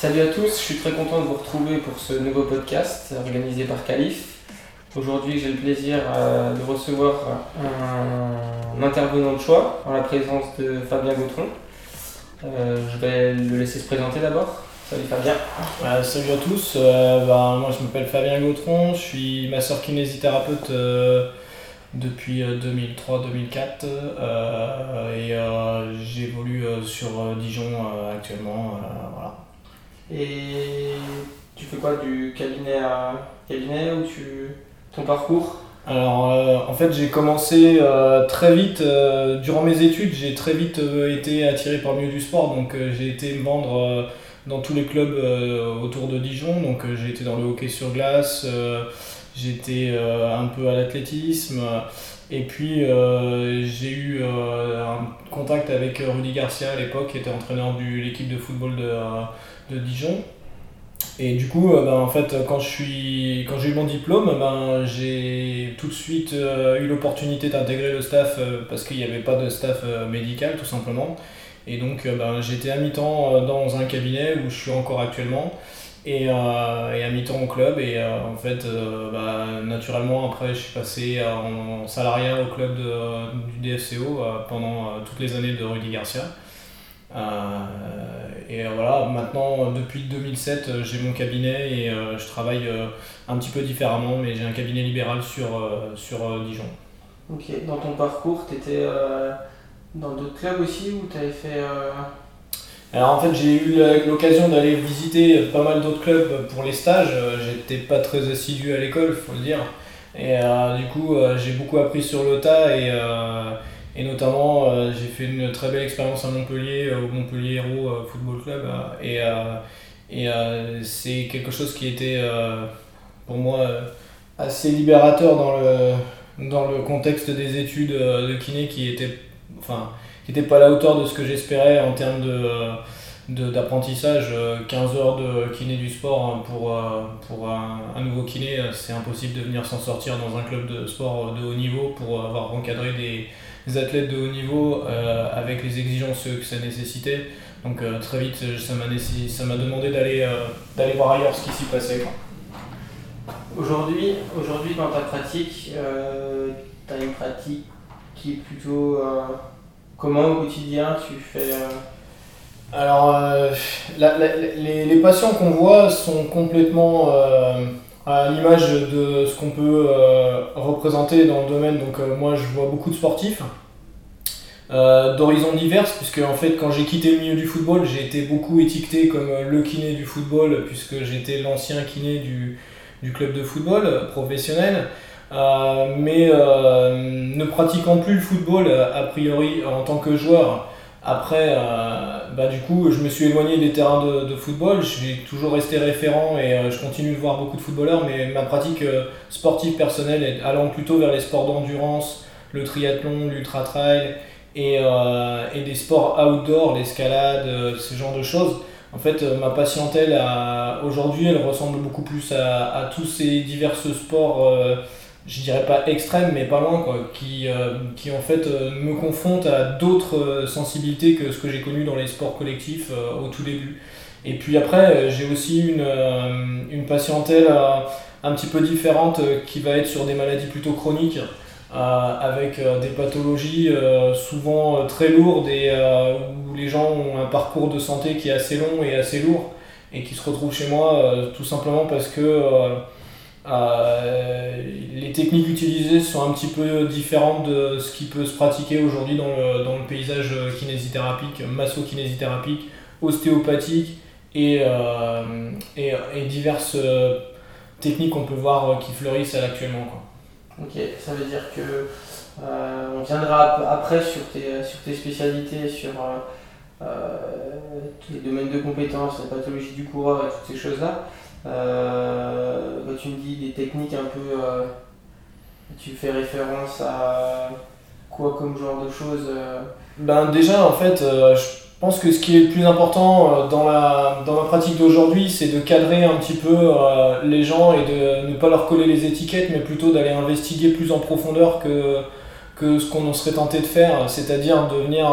Salut à tous, je suis très content de vous retrouver pour ce nouveau podcast organisé par Calif. Aujourd'hui, j'ai le plaisir euh, de recevoir un intervenant de choix en la présence de Fabien Gautron. Euh, je vais le laisser se présenter d'abord. Salut Fabien. Euh, salut à tous, bah, moi je m'appelle Fabien Gautron, je suis masseur kinésithérapeute depuis 2003-2004 et j'évolue sur Dijon actuellement. voilà. Et tu fais quoi du cabinet à cabinet ou tu ton parcours? Alors en fait j'ai commencé très vite, durant mes études j'ai très vite été attiré par le milieu du sport donc j'ai été me vendre dans tous les clubs euh, autour de Dijon. Donc euh, j'ai été dans le hockey sur glace, euh, j'étais un peu à l'athlétisme. Et puis j'ai eu un contact avec Rudy Garcia à l'époque, qui était entraîneur de l'équipe de football de, de, Dijon. Et du coup, ben, en fait, quand j'ai eu mon diplôme, ben, j'ai tout de suite eu l'opportunité d'intégrer le staff parce qu'il n'y avait pas de staff médical, tout simplement. Et donc euh, ben, j'étais à mi-temps euh, dans un cabinet où je suis encore actuellement. Et, euh, à mi-temps au club. Et en fait, bah, naturellement, après, je suis passé en, salariat au club du DFCO pendant toutes les années de Rudy Garcia. Et voilà, maintenant, depuis 2007, j'ai mon cabinet et je travaille un petit peu différemment, mais j'ai un cabinet libéral sur, sur Dijon. Ok, dans ton parcours, tu étais dans d'autres clubs aussi où tu avais fait. Euh, Alors en fait, j'ai eu l'occasion d'aller visiter pas mal d'autres clubs pour les stages. J'étais pas très assidu à l'école, faut le dire. Et euh, du coup, euh, j'ai beaucoup appris sur le tas et, et notamment j'ai fait une très belle expérience à Montpellier, au Montpellier Héros Football Club. et et c'est quelque chose qui était pour moi assez libérateur dans le, dans le contexte des études de kiné qui était enfin, pas à la hauteur de ce que j'espérais en termes de, d'apprentissage. 15 heures de kiné du sport hein, pour, euh, pour un, nouveau kiné, c'est impossible de venir s'en sortir dans un club de sport de haut niveau pour avoir encadré des, athlètes de haut niveau euh, avec les exigences que ça nécessitait. Donc euh, très vite, ça m'a, ça m'a demandé d'aller, d'aller voir ailleurs ce qui s'y passait. Aujourd'hui, aujourd'hui, dans ta pratique, tu as une pratique qui est plutôt. Euh, comment au quotidien tu fais euh, Alors, euh, les, les, patients qu'on voit sont complètement à l'image de ce qu'on peut représenter dans le domaine. Donc, moi, je vois beaucoup de sportifs. d'horizons divers, puisque en fait quand j'ai quitté le milieu du football, j'ai été beaucoup étiqueté comme le kiné du football, puisque j'étais l'ancien kiné du, du, club de football professionnel. Euh, mais euh, ne pratiquant plus le football euh, a priori en tant que joueur, après, bah, du coup, je me suis éloigné des terrains de, football. Je suis toujours resté référent et je continue de voir beaucoup de footballeurs, mais ma pratique sportive personnelle est allant plutôt vers les sports d'endurance, le triathlon, l'ultra-trail et, et, des sports outdoor, l'escalade, ce genre de choses. En fait, ma patientèle aujourd'hui, elle ressemble beaucoup plus à, à tous ces divers sports je dirais pas extrême, mais pas loin, quoi, qui, euh, qui en fait euh, me confrontent à d'autres euh, sensibilités que ce que j'ai connu dans les sports collectifs au tout début. Et puis après, j'ai aussi une, une patientèle un petit peu différente qui va être sur des maladies plutôt chroniques, avec des pathologies souvent très lourdes et où les gens ont un parcours de santé qui est assez long et assez lourd, et qui se retrouvent chez moi tout simplement parce que euh, les techniques utilisées sont un petit peu différentes de ce qui peut se pratiquer aujourd'hui dans le, dans le, paysage kinésithérapique, masso-kinésithérapique, ostéopathique et, euh, et, diverses euh, techniques qu'on peut voir qui fleurissent actuellement. Quoi. Ok, ça veut dire que on viendra après sur tes, sur tes spécialités, sur les domaines de compétences, la pathologie du coureur et toutes ces choses-là. Euh, tu me dis des techniques un peu. Euh, tu fais référence à quoi comme genre de choses euh Ben déjà en fait je pense que ce qui est le plus important dans la, dans la pratique d'aujourd'hui, c'est de cadrer un petit peu les gens et de ne pas leur coller les étiquettes, mais plutôt d'aller investiguer plus en profondeur que, que ce qu'on serait tenté de faire, c'est-à-dire de venir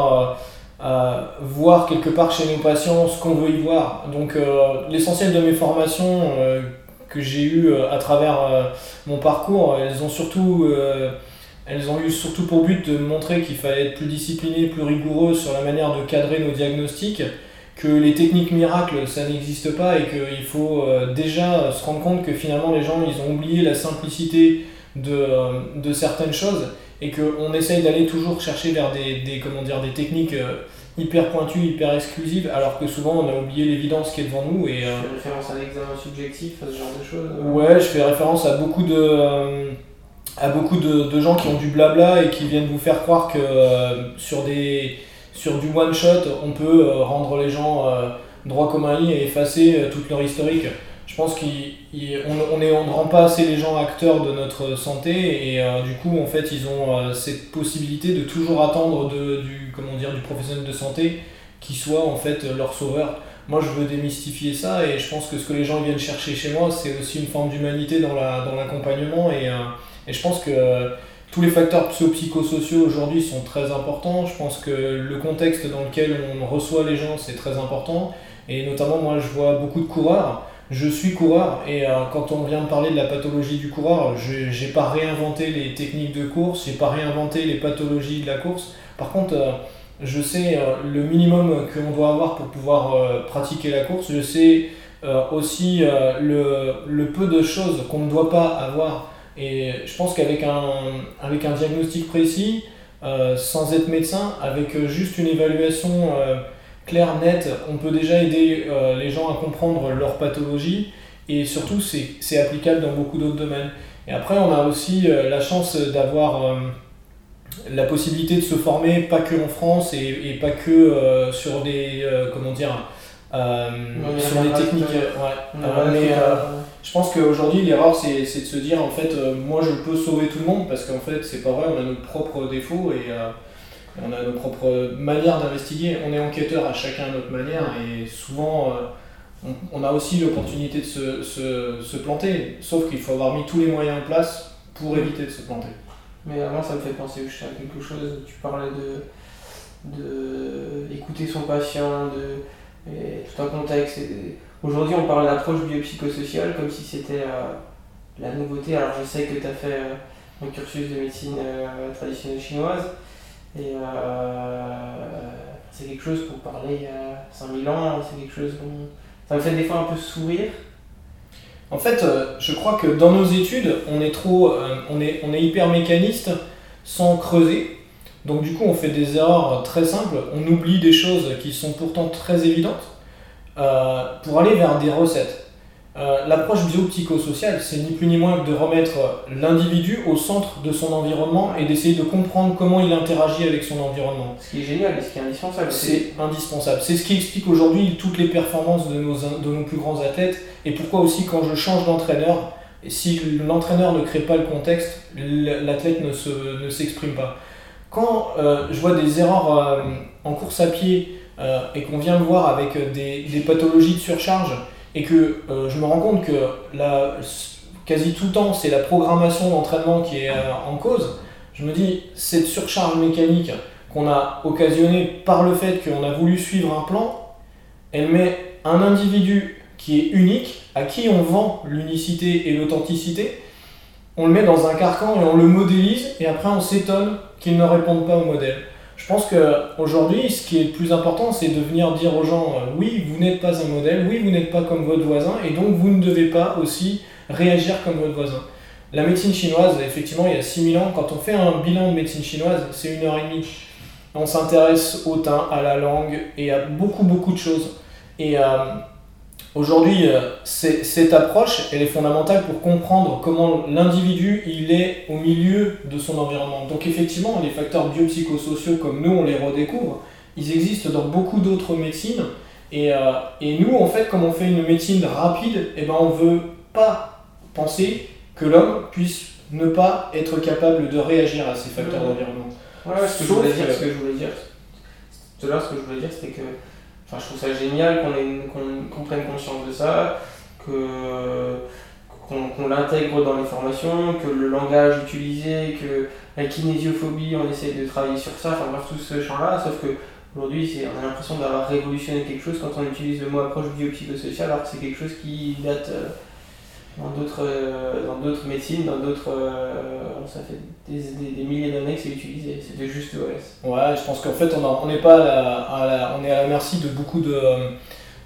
voir quelque part chez nos patients ce qu'on veut y voir. Donc l'essentiel de mes formations que j'ai eues à travers mon parcours, elles ont surtout elles ont eu surtout pour but de montrer qu'il fallait être plus discipliné, plus rigoureux sur la manière de cadrer nos diagnostics, que les techniques miracles, ça n'existe pas et qu'il faut euh, déjà se rendre compte que finalement les gens, ils ont oublié la simplicité de, euh, de certaines choses et qu'on essaye d'aller toujours chercher vers des, des, comment dire, des techniques euh, hyper pointues, hyper exclusives, alors que souvent on a oublié l'évidence qui est devant nous. Et, tu fais référence à l'examen subjectif, à ce genre de choses Ouais, je fais référence à beaucoup de à beaucoup de, gens qui ont du blabla et qui viennent vous faire croire que euh, sur, des, sur du one shot, on peut euh, rendre les gens euh, droit comme un lit et effacer toute leur historique. Je pense qu'on on, ne rend pas assez les gens acteurs de notre santé et du coup en fait ils ont cette possibilité de toujours attendre du, comment dire, du professionnel de santé qui soit en fait leur sauveur. Moi je veux démystifier ça et je pense que ce que les gens viennent chercher chez moi c'est aussi une forme d'humanité dans l'accompagnement et et je pense que tous les facteurs psychosociaux aujourd'hui sont très importants. Je pense que le contexte dans lequel on reçoit les gens, c'est très important. Et notamment, moi, je vois beaucoup de coureurs. Je suis coureur et euh, quand on vient de parler de la pathologie du coureur, je n'ai pas réinventé les techniques de course, j'ai pas réinventé les pathologies de la course. Par contre, euh, je sais euh, le minimum qu'on doit avoir pour pouvoir pratiquer la course. Je sais aussi le, le, peu de choses qu'on ne doit pas avoir et je pense qu'avec un, avec un diagnostic précis, sans être médecin, avec juste une évaluation euh, claire, nette, on peut déjà aider les gens à comprendre leur pathologie et surtout c'est applicable dans beaucoup d'autres domaines. Et après on a aussi la chance d'avoir la possibilité de se former pas que en France et, et pas que sur des comment dire sur des techniques. Ouais. Je pense qu'aujourd'hui, l'erreur, c'est de se dire, en fait, euh, moi, je peux sauver tout le monde, parce qu'en fait, c'est pas vrai, on a nos propres défauts et euh, on a nos propres manières d'investiguer. On est enquêteur à chacun à notre manière, et souvent, euh, on, a aussi l'opportunité de se, se, se, planter, sauf qu'il faut avoir mis tous les moyens en place pour éviter de se planter. Mais avant, ça me fait penser à quelque chose, tu parlais de, de écouter son patient, de, et tout un contexte. Aujourd'hui, on parle d'approche biopsychosociale comme si c'était euh, la nouveauté. Alors, je sais que tu as fait euh, un cursus de médecine traditionnelle chinoise. Et c'est quelque chose pour parler il y a 5000 ans. C'est quelque chose. Ça me fait des fois un peu sourire. En fait, je crois que dans nos études, on est trop, on est, on est hyper mécaniste sans creuser. Donc du coup, on fait des erreurs très simples. On oublie des choses qui sont pourtant très évidentes. Euh, pour aller vers des recettes. Euh, l'approche biopsychosociale, c'est ni plus ni moins que de remettre l'individu au centre de son environnement et d'essayer de comprendre comment il interagit avec son environnement. Ce qui est génial et ce qui est indispensable. C'est indispensable. C'est ce qui explique aujourd'hui toutes les performances de nos, de nos plus grands athlètes et pourquoi aussi quand je change d'entraîneur, si l'entraîneur ne crée pas le contexte, l'athlète ne s'exprime ne pas. Quand euh, je vois des erreurs en course à pied, euh, et qu'on vient le voir avec euh, des, des, pathologies de surcharge et que euh, je me rends compte que quasi tout le temps c'est la programmation d'entraînement qui est en cause, je me dis cette surcharge mécanique qu'on a occasionnée par le fait qu'on a voulu suivre un plan, elle met un individu qui est unique, à qui on vend l'unicité et l'authenticité, on le met dans un carcan et on le modélise et après on s'étonne qu'il ne réponde pas au modèle. Je pense qu'aujourd'hui, ce qui est le plus important, c'est de venir dire aux gens, euh, oui, vous n'êtes pas un modèle, oui, vous n'êtes pas comme votre voisin, et donc vous ne devez pas aussi réagir comme votre voisin. La médecine chinoise, effectivement, il y a 6000 ans, quand on fait un bilan de médecine chinoise, c'est une heure et demie. On s'intéresse au teint, à la langue et à beaucoup, beaucoup de choses. Et euh, Aujourd'hui, euh, cette approche, elle est fondamentale pour comprendre comment l'individu il est au milieu de son environnement. Donc effectivement, les facteurs biopsychosociaux comme nous, on les redécouvre, ils existent dans beaucoup d'autres médecines. Et, euh, et, nous, en fait, comme on fait une médecine rapide, eh ben, on ne veut pas penser que l'homme puisse ne pas être capable de réagir à ces facteurs d'environnement. Ouais, ce, que je voulais dire, ce que je voulais dire, tout à l'heure, ce que je voulais dire, c'était que Enfin, je trouve ça génial qu'on prenne conscience de ça, qu'on l'intègre dans les formations, que le langage utilisé, que la kinésiophobie, on essaie de travailler sur ça, enfin bref, tout ce champ-là, sauf que Aujourd'hui, on a l'impression d'avoir révolutionné quelque chose quand on utilise le mot approche biopsychosociale, alors que c'est quelque chose qui date euh, dans d'autres euh, dans d'autres médecines, dans d'autres. Euh, ça fait des, des, milliers d'années que c'est utilisé. C'était juste OS. Ouais, je pense qu'en fait, on n'est pas à la, on est à la merci de beaucoup de,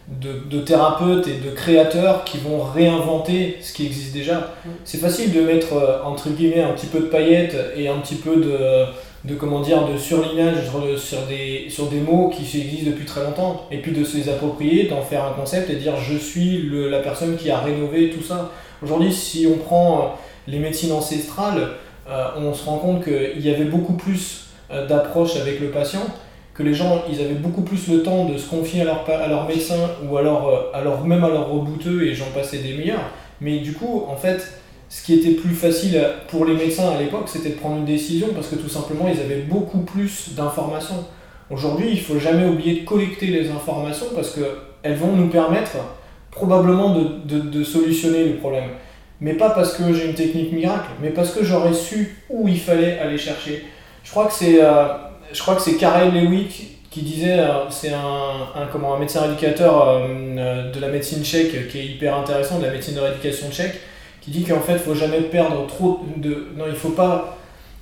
de, de, thérapeutes et de créateurs qui vont réinventer ce qui existe déjà. Mm. C'est facile de mettre entre guillemets un petit peu de paillettes et un petit peu de de comment dire de surlignage sur, des, sur des mots qui existent depuis très longtemps et puis de se les approprier, d'en faire un concept et dire je suis la personne qui a rénové tout ça. Aujourd'hui, si on prend euh, les médecines ancestrales, euh, on se rend compte qu'il y avait beaucoup plus euh, d'approche avec le patient, que les gens ils avaient beaucoup plus le temps de se confier à leur, à leur médecin ou alors, alors même à leur rebouteux et j'en passais des meilleurs. Mais du coup, en fait, ce qui était plus facile pour les médecins à l'époque, c'était de prendre une décision parce que tout simplement, ils avaient beaucoup plus d'informations. Aujourd'hui, il ne faut jamais oublier de collecter les informations parce qu'elles vont nous permettre probablement de, solutionner le problème. Mais pas parce que j'ai une technique miracle, mais parce que j'aurais su où il fallait aller chercher. Je crois que c'est euh, Karel Lewick qui disait, euh, c'est un, un médecin éducateur euh, de la médecine tchèque qui est hyper intéressant, de la médecine de rééducation tchèque, qui dit qu'en fait, il faut jamais perdre trop de. Non, il faut pas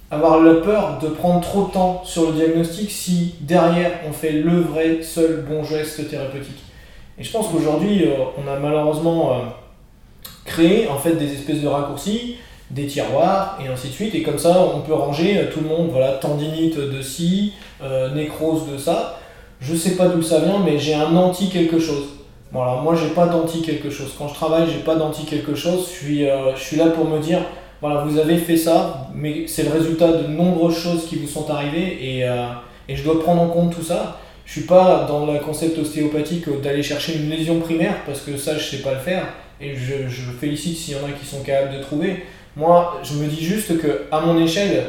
avoir la peur de prendre trop de temps sur le diagnostic si derrière on fait le vrai seul bon geste thérapeutique. Et je pense qu'aujourd'hui, euh, on a malheureusement euh, créé en fait des espèces de raccourcis, des tiroirs et ainsi de suite, et comme ça on peut ranger euh, tout le monde, voilà, tendinite de ci, nécrose de ça. Je sais pas d'où ça vient, mais j'ai un anti quelque chose. Bon, alors moi, j'ai pas d'anti quelque chose. Quand je travaille, j'ai pas d'anti quelque chose. Je suis, euh, je suis là pour me dire voilà, vous avez fait ça, mais c'est le résultat de nombreuses choses qui vous sont arrivées et, euh, et je dois prendre en compte tout ça. Je suis pas dans le concept ostéopathique d'aller chercher une lésion primaire parce que ça, je sais pas le faire et je, je félicite s'il y en a qui sont capables de trouver. Moi, je me dis juste que à mon échelle,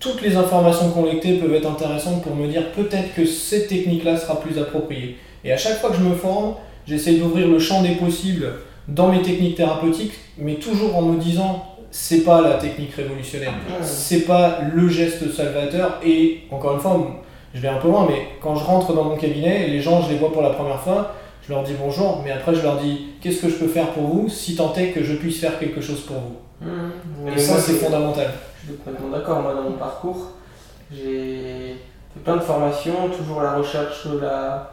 toutes les informations collectées peuvent être intéressantes pour me dire peut-être que cette technique-là sera plus appropriée. Et à chaque fois que je me forme, J'essaie d'ouvrir le champ des possibles dans mes techniques thérapeutiques, mais toujours en me disant c'est pas la technique révolutionnaire, c'est pas le geste salvateur. Et encore une fois, je vais un peu loin, mais quand je rentre dans mon cabinet, les gens, je les vois pour la première fois, je leur dis bonjour, mais après je leur dis qu'est-ce que je peux faire pour vous si tant est que je puisse faire quelque chose pour vous. Mmh. Et ça, c'est fondamental. Je suis complètement d'accord. Moi, dans mon parcours, j'ai fait plein de formations, toujours à la recherche de la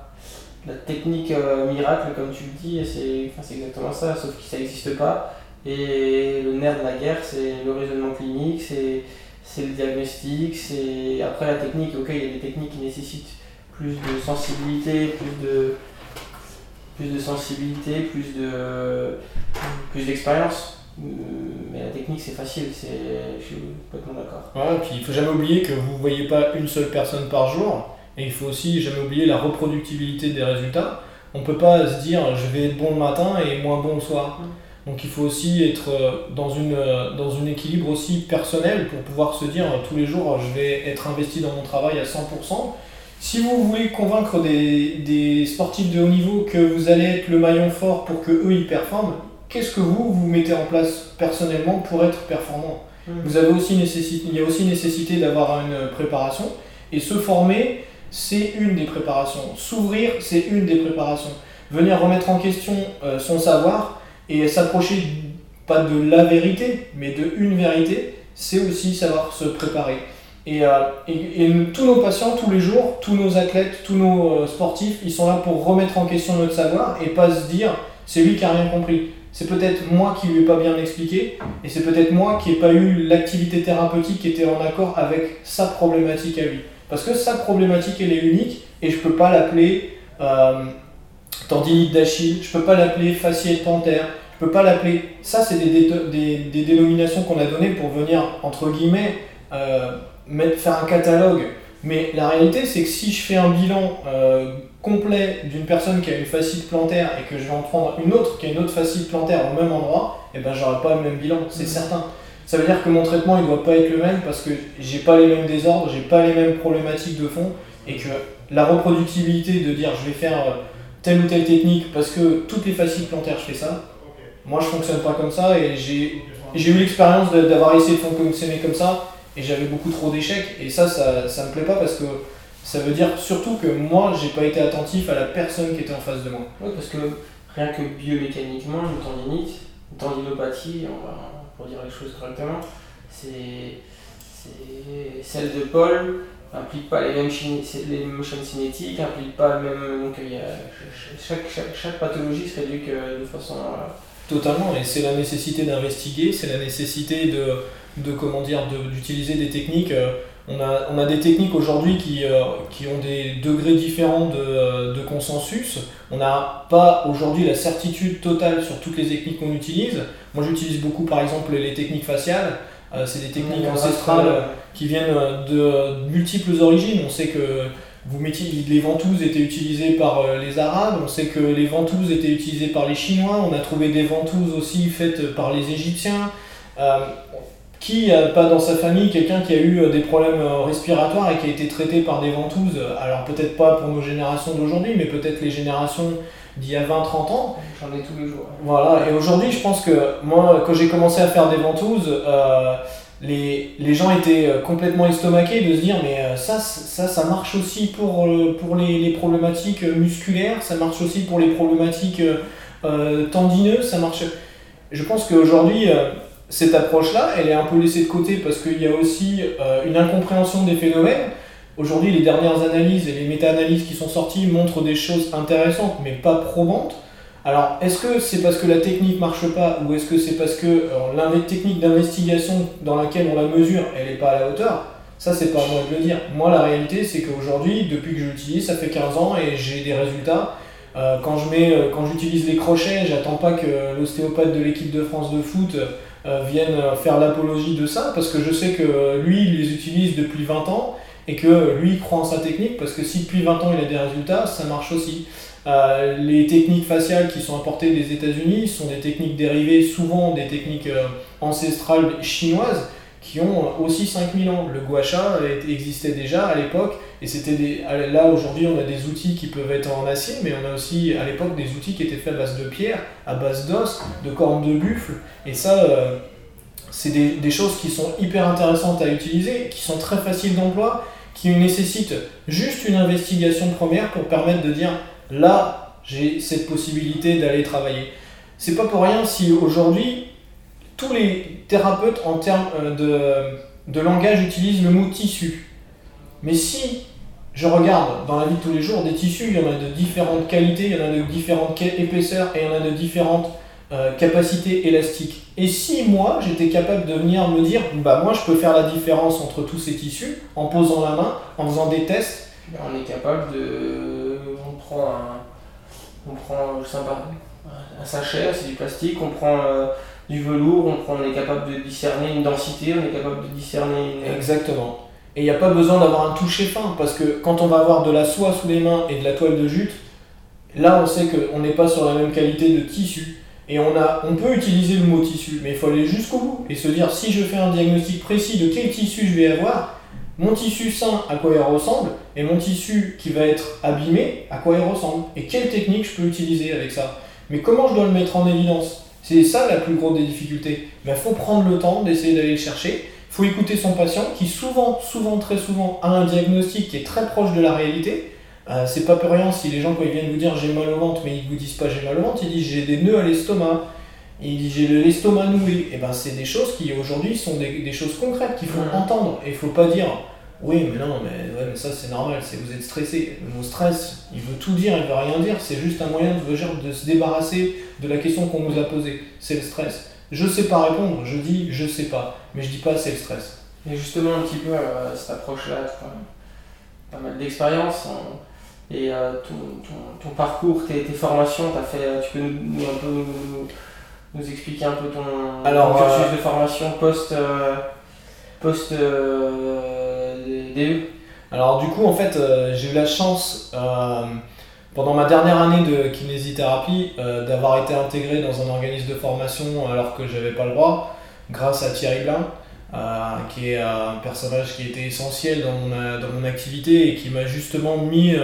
la technique euh, miracle, comme tu le dis, et c'est exactement ça, sauf que ça n'existe pas. Et le nerf de la guerre, c'est le raisonnement clinique, c'est le diagnostic, c'est après la technique. Ok, il y a des techniques qui nécessitent plus de sensibilité, plus de plus de sensibilité, plus de plus d'expérience. Mais la technique c'est facile, je suis complètement d'accord. Ouais, puis il faut jamais oublier que vous ne voyez pas une seule personne par jour et il faut aussi jamais oublier la reproductibilité des résultats. On ne peut pas se dire je vais être bon le matin et moins bon le soir. Mm. Donc il faut aussi être euh, dans une, euh, dans une équilibre aussi personnel pour pouvoir se dire tous les jours je vais être investi dans mon travail à 100%. Si vous voulez convaincre des, des sportifs de haut niveau que vous allez être le maillon fort pour que eux ils performent, qu'est-ce que vous vous mettez en place personnellement pour être performant? Mm. Vous avez aussi nécessité, il y a aussi nécessité d'avoir une préparation et se former c'est une des préparations. S'ouvrir, c'est une des préparations. Venir remettre en question euh, son savoir et s'approcher pas de la vérité, mais de une vérité, c'est aussi savoir se préparer. Et, euh, tous nos patients, tous les jours, tous nos athlètes, tous nos euh, sportifs, ils sont là pour remettre en question notre savoir et pas se dire c'est lui qui a rien compris. C'est peut-être moi qui lui ai pas bien expliqué et c'est peut-être moi qui n'ai pas eu l'activité thérapeutique qui était en accord avec sa problématique à lui. Parce que sa problématique, elle est unique et je ne peux pas l'appeler euh, tendinite d'Achille, je ne peux pas l'appeler fasciite plantaire, je peux pas l'appeler. Ça, c'est des, des, des, dénominations qu'on a données pour venir, entre guillemets, euh, mettre, faire un catalogue. Mais la réalité, c'est que si je fais un bilan euh, complet d'une personne qui a une fascite plantaire et que je vais en prendre une autre qui a une autre fascite plantaire au même endroit, et eh ben j'aurai pas le même bilan, c'est mmh. certain. Ça veut dire que mon traitement il doit pas être le même parce que j'ai pas les mêmes désordres, j'ai pas les mêmes problématiques de fond et que la reproductibilité de dire je vais faire euh, telle ou telle technique parce que toutes les faciles plantaires je fais ça, moi je fonctionne pas comme ça et j'ai eu l'expérience d'avoir essayé de fonctionner comme ça et j'avais beaucoup trop d'échecs et ça, ça, ça me plaît pas parce que ça veut dire surtout que moi, j'ai pas été attentif à la personne qui était en face de moi. Oui, parce que rien que biomécaniquement, une tendinite, une on va, pour dire les choses correctement, c'est celle de Paul implique pas les mêmes, chaînes cinétiques, implique pas le même. Donc chaque, chaque, chaque, pathologie se réduit de façon. Totalement, et c'est la nécessité d'investiguer, c'est la nécessité de, de comment dire, d'utiliser des techniques. Euh, on a, on a des techniques aujourd'hui qui, euh, qui ont des degrés différents de, euh, de consensus. On n'a pas aujourd'hui la certitude totale sur toutes les techniques qu'on utilise. Moi j'utilise beaucoup par exemple les techniques faciales. c'est des techniques ancestrales qui viennent de multiples origines. On sait que vous mettiez, les ventouses étaient utilisées par euh, les Arabes, on sait que les ventouses étaient utilisées par les Chinois, on a trouvé des ventouses aussi faites par les Égyptiens. Euh, qui n'a pas dans sa famille quelqu'un qui a eu euh, des problèmes respiratoires et qui a été traité par des ventouses? Alors peut-être pas pour nos générations d'aujourd'hui, mais peut-être les générations d'il y a 20-30 ans. J'en ai tous les jours. Voilà, et aujourd'hui je pense que moi, quand j'ai commencé à faire des ventouses, les, les, gens étaient euh, complètement estomaqués de se dire mais euh, ça, ça, ça marche aussi pour, euh, pour les, les problématiques musculaires, ça marche aussi pour les problématiques tendineuses, ça marche... Je pense qu'aujourd'hui, cette approche-là, elle est un peu laissée de côté parce qu'il y a aussi une incompréhension des phénomènes. Aujourd'hui, les dernières analyses et les méta-analyses qui sont sorties montrent des choses intéressantes mais pas probantes. Alors, est-ce que c'est parce que la technique marche pas ou est-ce que c'est parce que euh, la technique d'investigation dans laquelle on la mesure, elle n'est pas à la hauteur? Ça, c'est pas à moi de le dire. Moi, la réalité, c'est qu'aujourd'hui, depuis que je l'utilise, ça fait 15 ans et j'ai des résultats. Euh, euh, quand j'utilise les crochets, j'attends pas que l'ostéopathe de l'équipe de France de foot vienne faire l'apologie de ça parce que je sais que lui, il les utilise depuis 20 ans et que lui, croit en sa technique parce que si depuis 20 ans il a des résultats, ça marche aussi. Euh, les techniques faciales qui sont importées des États-Unis sont des techniques dérivées souvent des techniques euh, ancestrales chinoises qui ont aussi 5000 ans. Le gua sha existait déjà à l'époque et c'était des... là aujourd'hui on a des outils qui peuvent être en acier mais on a aussi à l'époque des outils qui étaient faits à base de pierre, à base d'os, de cornes de buffle et ça euh, c'est des, des, choses qui sont hyper intéressantes à utiliser, qui sont très faciles d'emploi, qui nécessitent juste une investigation première pour permettre de dire là, j'ai cette possibilité d'aller travailler. C'est pas pour rien si aujourd'hui, tous les thérapeutes en termes euh, de, de langage utilisent le mot tissu. Mais si je regarde dans la vie de tous les jours des tissus, il y en a de différentes qualités, il y en a de différentes épaisseurs et il y en a de différentes euh, capacités élastiques. Et si moi j'étais capable de venir me dire, bah moi je peux faire la différence entre tous ces tissus en posant la main, en faisant des tests. On est capable de prend un, on prend, un sachet, c'est du plastique, on prend euh, du velours, on, est capable de discerner une densité, on est capable de discerner Exactement. Et il n'y a pas besoin d'avoir un toucher fin, parce que quand on va avoir de la soie sous les mains et de la toile de jute, là on sait qu'on n'est pas sur la même qualité de tissu. Et on, on peut utiliser le mot tissu, mais il faut aller jusqu'au bout et se dire si je fais un diagnostic précis de quel tissu je vais avoir, mon tissu sain, à quoi il ressemble, et mon tissu qui va être abîmé, à quoi il ressemble, et quelle technique je peux utiliser avec ça. Mais comment je dois le mettre en évidence? C'est ça la plus grosse des difficultés. Il faut prendre le temps d'essayer d'aller le chercher, il faut écouter son patient qui souvent, souvent, très souvent a un diagnostic qui est très proche de la réalité. Euh, c'est pas pour rien si les gens quand ils viennent vous dire j'ai mal au ventre mais ils vous disent pas j'ai mal au ventre, ils disent j'ai des nœuds à l'estomac, il dit j'ai l'estomac noué. Et eh ben c'est des choses qui aujourd'hui sont des, choses concrètes qu'il faut entendre. Et il faut pas dire oui mais non mais, ouais, mais ça c'est normal, c'est vous êtes stressé. Le mot stress, il veut tout dire, il veut rien dire, c'est juste un moyen de, de se débarrasser de la question qu'on nous a posée. C'est le stress. Je sais pas répondre, je dis je sais pas, mais je dis pas c'est le stress. Et justement un petit peu euh, cette approche-là, pas mal d'expérience. Et euh, ton, ton, parcours, tes, tes formations, as fait, tu peux nous, un peu nous expliquer un peu ton, Alors, cursus euh, de formation post, post Alors du coup en fait j'ai eu la chance pendant ma dernière année de kinésithérapie d'avoir été intégré dans un organisme de formation alors que j'avais pas le droit grâce à Thierry Blin. qui est un personnage qui était essentiel dans mon, dans mon activité et qui m'a justement mis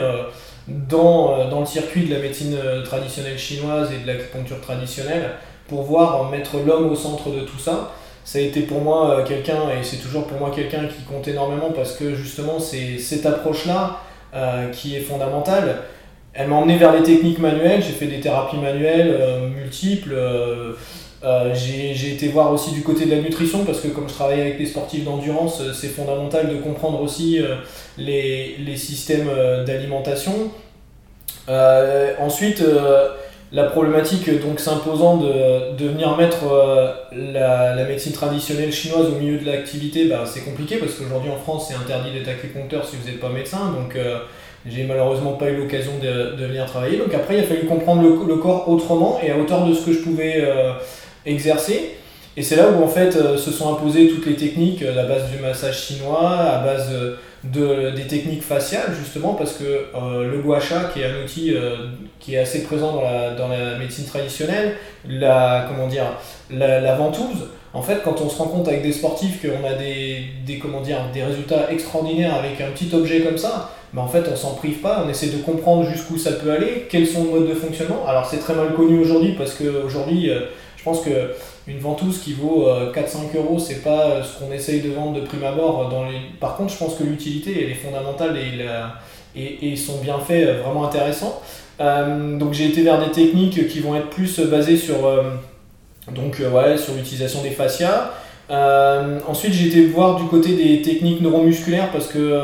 dans, dans le circuit de la médecine traditionnelle chinoise et de l'acupuncture traditionnelle pour voir mettre l'homme au centre de tout ça. Ça a été pour moi euh, quelqu'un, et c'est toujours pour moi quelqu'un qui compte énormément parce que justement c'est cette approche-là qui est fondamentale. Elle m'a emmené vers les techniques manuelles, j'ai fait des thérapies manuelles multiples. j'ai été voir aussi du côté de la nutrition parce que comme je travaille avec des sportifs d'endurance, c'est fondamental de comprendre aussi les, les systèmes d'alimentation. ensuite, la problématique donc s'imposant de, venir mettre euh, la, médecine traditionnelle chinoise au milieu de l'activité, bah, c'est compliqué parce qu'aujourd'hui en France c'est interdit d'être acupuncteur si vous n'êtes pas médecin, donc euh, j'ai malheureusement pas eu l'occasion de, venir travailler. Donc après il a fallu comprendre le, corps autrement et à hauteur de ce que je pouvais euh, exercer. Et c'est là où en fait se sont imposées toutes les techniques la base du massage chinois, à base de, des techniques faciales, justement, parce que euh, le gua sha, qui est un outil euh, qui est assez présent dans la, dans la médecine traditionnelle, la, comment dire, la, ventouse, en fait, quand on se rend compte avec des sportifs qu'on a des, des, comment dire, des résultats extraordinaires avec un petit objet comme ça, ben en fait, on s'en prive pas, on essaie de comprendre jusqu'où ça peut aller, quels sont les modes de fonctionnement. Alors, c'est très mal connu aujourd'hui parce qu'aujourd'hui, euh, je pense que une ventouse qui vaut 4-5 euh, euros, c'est pas euh, ce qu'on essaye de vendre de prime abord. Les... Par contre, je pense que l'utilité, elle est fondamentale et, et, et son bienfait euh, vraiment intéressant. donc j'ai été vers des techniques qui vont être plus basées sur, donc, sur l'utilisation des fascias. ensuite, j'ai été voir du côté des techniques neuromusculaires parce que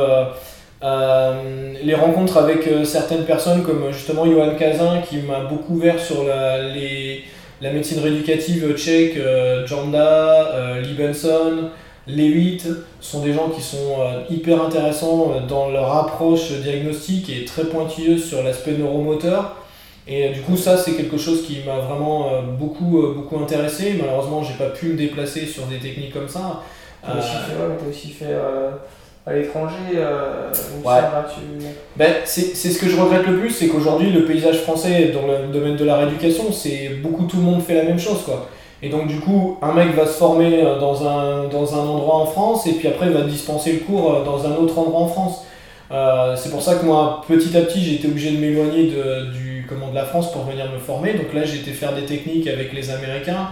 les rencontres avec certaines personnes comme justement Johan Cazin qui m'a beaucoup ouvert sur la, les la médecine rééducative tchèque, euh, Janda, euh, Libenson, Lewitt sont des gens qui sont euh, hyper intéressants dans leur approche diagnostique et très pointilleuse sur l'aspect neuromoteur. Et du coup, ça, c'est quelque chose qui m'a vraiment beaucoup, beaucoup intéressé. Malheureusement, j'ai pas pu me déplacer sur des techniques comme ça. Tu as aussi fait, à l'étranger, euh, ben, c'est ce que je regrette le plus, c'est qu'aujourd'hui le paysage français dans le domaine de la rééducation, c'est beaucoup tout le monde fait la même chose quoi. Et donc du coup, un mec va se former euh, dans un, dans un endroit en France et puis après il va dispenser le cours euh, dans un autre endroit en France. Euh, c'est pour ça que moi, petit à petit, j'ai été obligé de m'éloigner de, du, comment, de la France pour venir me former. Donc là, j'ai été faire des techniques avec les Américains,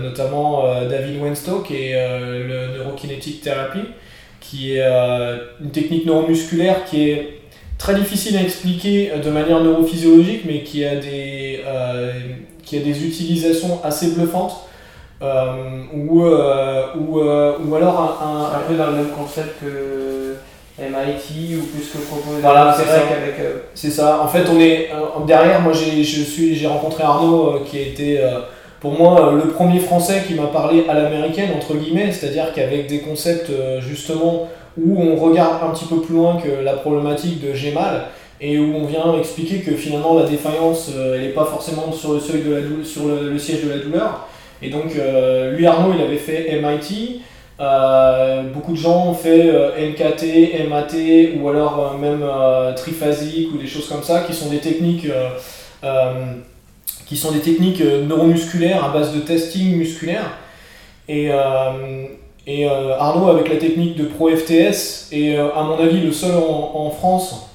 notamment David Wenstock et le Neurokinetic Therapy qui est euh, une technique neuromusculaire qui est très difficile à expliquer de manière neurophysiologique, mais qui a des, euh, qui a des utilisations assez bluffantes. Euh, ou, ou, ou alors un, un, peu dans le même concept que MIT ou plus que propose voilà, c'est ça. c'est ça en fait on est derrière moi j'ai je suis j'ai rencontré Arnaud qui a été pour moi, euh, le premier français qui m'a parlé à l'américaine, entre guillemets, c'est-à-dire qu'avec des concepts euh, justement où on regarde un petit peu plus loin que la problématique de j'ai mal et où on vient expliquer que finalement la défaillance, euh, elle n'est pas forcément sur le, seuil de la sur le, siège de la douleur. Et donc, lui, Arnaud, il avait fait MIT. beaucoup de gens ont fait NKT, MAT ou alors même triphasique ou des choses comme ça qui sont des techniques qui sont des techniques euh, neuromusculaires à base de testing musculaire. Et, euh, et euh, Arnaud, avec la technique de Pro-FTS, est à mon avis le seul en, France,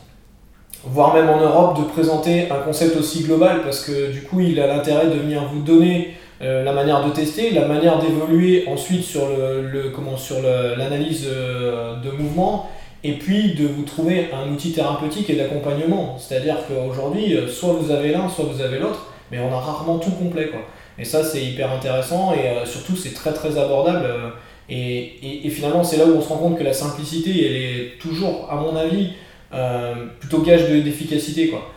voire même en Europe, de présenter un concept aussi global parce que du coup, il a l'intérêt de venir vous donner la manière de tester, la manière d'évoluer ensuite sur le, comment sur l'analyse de mouvement et puis de vous trouver un outil thérapeutique et d'accompagnement. C'est-à-dire qu'aujourd'hui, soit vous avez l'un, soit vous avez l'autre mais on a rarement tout complet. Quoi. Et ça, c'est hyper intéressant et euh, surtout, c'est très très abordable. Euh, et, et, finalement, c'est là où on se rend compte que la simplicité, elle est toujours, à mon avis, euh, plutôt gage d'efficacité. quoi.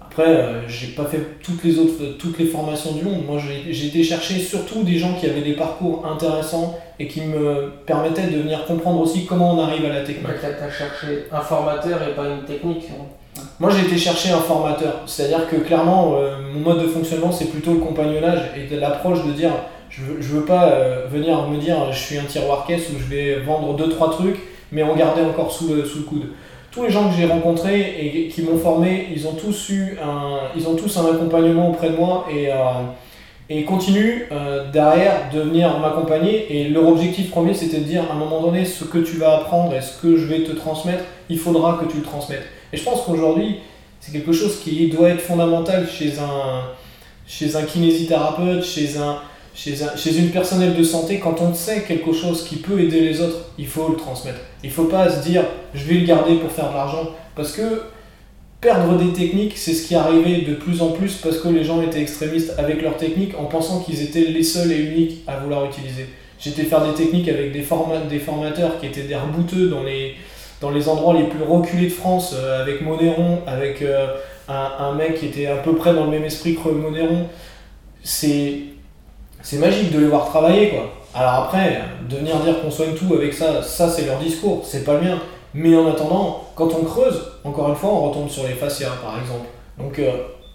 Après, j'ai pas fait toutes les autres, toutes les formations du monde. Moi, j'ai été chercher surtout des gens qui avaient des parcours intéressants et qui me permettaient de venir comprendre aussi comment on arrive à la technique. Tu as cherché un formateur et pas une technique. Hein. Moi, j'ai été chercher un formateur. C'est-à-dire que clairement, euh, mon mode de fonctionnement, c'est plutôt le compagnonnage et l'approche de dire je veux, veux pas euh, venir me dire je suis un tiroir caisse où je vais vendre 2-3 trucs, mais en garder encore sous le, sous le coude. Tous les gens que j'ai rencontrés et qui m'ont formé, ils ont tous eu un, ils ont tous un accompagnement auprès de moi et, euh, et continuent derrière de venir m'accompagner. Et leur objectif premier, c'était de dire à un moment donné, ce que tu vas apprendre et ce que je vais te transmettre, il faudra que tu le transmettes. Et je pense qu'aujourd'hui, c'est quelque chose qui doit être fondamental chez un, chez un kinésithérapeute, chez un, chez, chez une personnelle de santé, quand on sait quelque chose qui peut aider les autres, il faut le transmettre. Il ne faut pas se dire je vais le garder pour faire de l'argent. Parce que perdre des techniques, c'est ce qui arrivait de plus en plus parce que les gens étaient extrémistes avec leurs techniques en pensant qu'ils étaient les seuls et uniques à vouloir utiliser. J'étais faire des techniques avec des, formateurs qui étaient des rebouteux dans les, endroits les plus reculés de France, euh, avec Monéron, avec euh, un, mec qui était à peu près dans le même esprit que Monéron. C'est c'est magique de les voir travailler quoi. Alors après, de venir dire qu'on soigne tout avec ça, ça c'est leur discours, c'est pas le mien. Mais en attendant, quand on creuse, encore une fois, on retombe sur les fascias par exemple. Donc euh,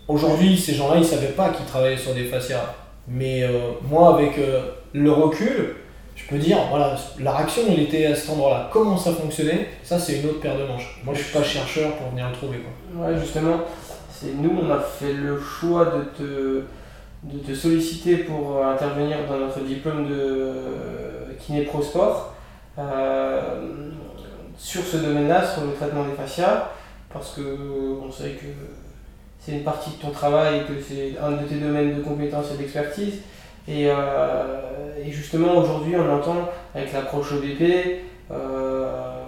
aujourd'hui, ces gens-là, ils savaient pas qu'ils travaillaient sur des fascias. Mais euh, moi, avec euh, le recul, je peux dire, voilà, la réaction, il était à cet endroit-là. Comment ça fonctionnait Ça, c'est une autre paire de manches. Moi, je suis pas chercheur pour venir le trouver. Quoi. Ouais, justement, c'est nous, on a fait le choix de te de te solliciter pour intervenir dans notre diplôme de kiné pro sport sur ce domaine-là, sur le traitement des fascias, parce que on sait que c'est une partie de ton travail et que c'est un de tes domaines de compétences et d'expertise. Et, euh, et, justement, aujourd'hui, on entend avec l'approche OBP, euh,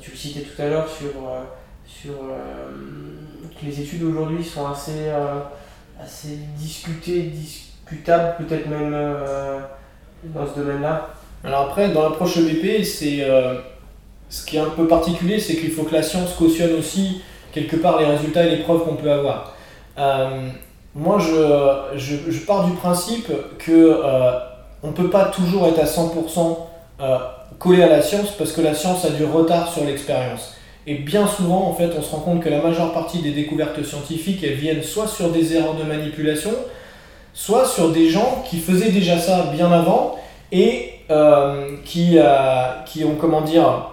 tu le citais tout à l'heure sur, sur que les études aujourd'hui sont assez assez discuté, discutable peut-être même euh, dans ce domaine-là Alors après, dans l'approche EBP, c'est euh, ce qui est un peu particulier, c'est qu'il faut que la science cautionne aussi quelque part les résultats et les preuves qu'on peut avoir. Euh, moi, je, je, pars du principe que on ne peut pas toujours être à 100% collé à la science parce que la science a du retard sur l'expérience. Et bien souvent, en fait, on se rend compte que la majeure partie des découvertes scientifiques, elles viennent soit sur des erreurs de manipulation, soit sur des gens qui faisaient déjà ça bien avant et euh, qui, qui ont, comment dire,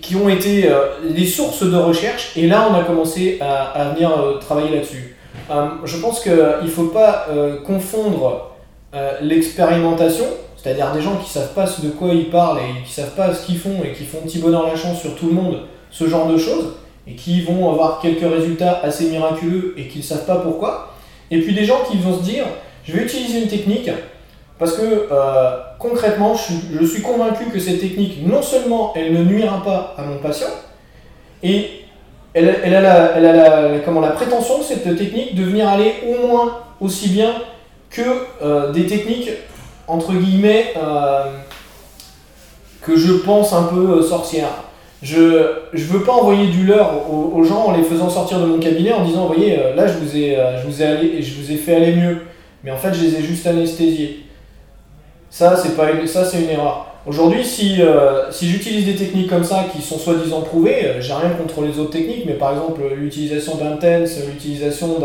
qui ont été euh, les sources de recherche. Et là, on a commencé à, venir euh, travailler là-dessus. je pense qu'il ne faut pas confondre l'expérimentation c'est-à-dire des gens qui savent pas de quoi ils parlent et qui savent pas ce qu'ils font et qui font petit bonheur la chance sur tout le monde, ce genre de choses, et qui vont avoir quelques résultats assez miraculeux et qui ne savent pas pourquoi. Et puis des gens qui vont se dire, je vais utiliser une technique parce que euh, concrètement, je, suis convaincu que cette technique, non seulement elle ne nuira pas à mon patient, et elle, a, la, comment, la prétention, cette technique, de venir aller au moins aussi bien que euh, des techniques entre guillemets, euh, que je pense un peu euh, sorcière. Je ne veux pas envoyer du leurre aux, gens en les faisant sortir de mon cabinet en disant, voyez, euh, là, je vous, ai, je, vous ai allé, je vous ai fait aller mieux. Mais en fait, je les ai juste anesthésiés. Ça, c'est pas une, ça, c'est une erreur. Aujourd'hui, si, si j'utilise des techniques comme ça qui sont soi-disant prouvées, j'ai rien contre les autres techniques, mais par exemple l'utilisation d'un TENS, l'utilisation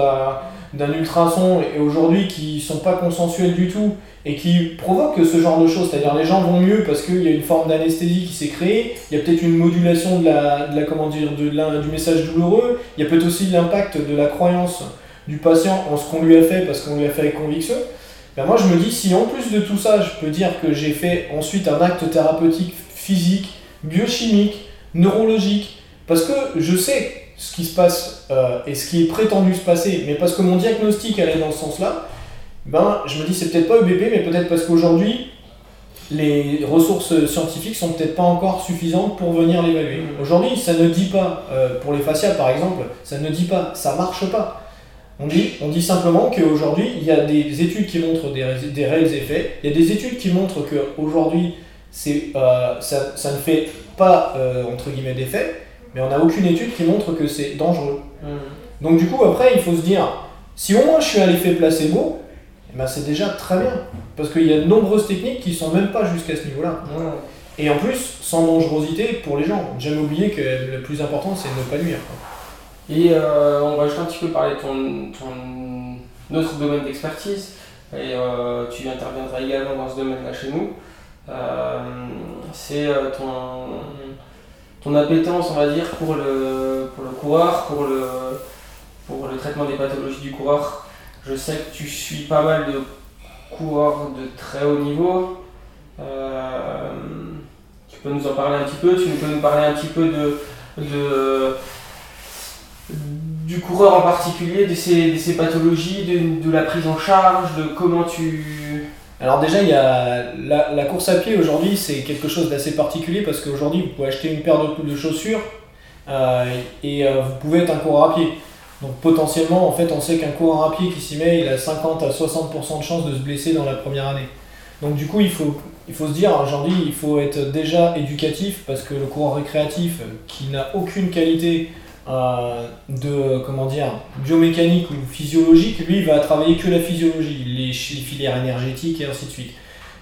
d'un ultrason, et aujourd'hui qui sont pas consensuels du tout, et qui provoque ce genre de choses. C'est-à-dire les gens vont mieux parce qu'il y a une forme d'anesthésie qui s'est créée, il y a peut-être une modulation de la, de la, comment dire, de du message douloureux, il y a peut-être aussi l'impact de la croyance du patient en ce qu'on lui a fait parce qu'on lui a fait avec conviction. Ben moi je me dis si en plus de tout ça je peux dire que j'ai fait ensuite un acte thérapeutique physique, biochimique, neurologique, parce que je sais ce qui se passe euh, et ce qui est prétendu se passer, mais parce que mon diagnostic allait dans ce sens-là, ben, je me dis c'est peut-être pas EBP, mais peut-être parce qu'aujourd'hui, les ressources scientifiques sont peut-être pas encore suffisantes pour venir l'évaluer. Mm. Aujourd'hui, ça ne dit pas, euh, pour les fascias par exemple, ça ne dit pas, ça marche pas. On dit, on dit simplement qu'aujourd'hui, il y a des études qui montrent des, des, réels effets, il y a des études qui montrent qu'aujourd'hui, euh, ça, ça, ne fait pas, euh, entre guillemets, d'effet, mais on n'a aucune étude qui montre que c'est dangereux. Mm. Donc du coup, après, il faut se dire, si au moins je suis à l'effet placebo, eh ben, c'est déjà très bien. Parce qu'il y a de nombreuses techniques qui sont même pas jusqu'à ce niveau-là. Et en plus, sans dangerosité pour les gens. J'aime oublier que le plus important, c'est de ne pas nuire. Et euh, on va juste un petit peu parler de ton, ton autre domaine d'expertise. Et euh, tu interviendras également dans ce domaine-là chez nous. Euh, c'est ton, ton appétence, on va dire, pour le, pour le coureur, pour le, pour le traitement des pathologies du coureur je sais que tu suis pas mal de coureurs de très haut niveau. Tu peux nous en parler un petit peu? Tu peux nous parler un petit peu de, du du coureur en particulier, de ses, de pathologies, de, de, la prise en charge, de comment tu... Alors déjà, il y a la, la course à pied aujourd'hui, c'est quelque chose d'assez particulier parce qu'aujourd'hui, vous pouvez acheter une paire de, de chaussures euh, et euh, vous pouvez être un coureur à pied. Donc potentiellement, en fait, on sait qu'un coureur à pied qui s'y met, il a 50 à 60% de chances de se blesser dans la première année. Donc du coup, il faut, il faut se dire, aujourd'hui, il faut être déjà éducatif parce que le coureur récréatif qui n'a aucune qualité euh, de comment dire biomécanique ou physiologique, lui, il va travailler que la physiologie, les, filières énergétiques et ainsi de suite.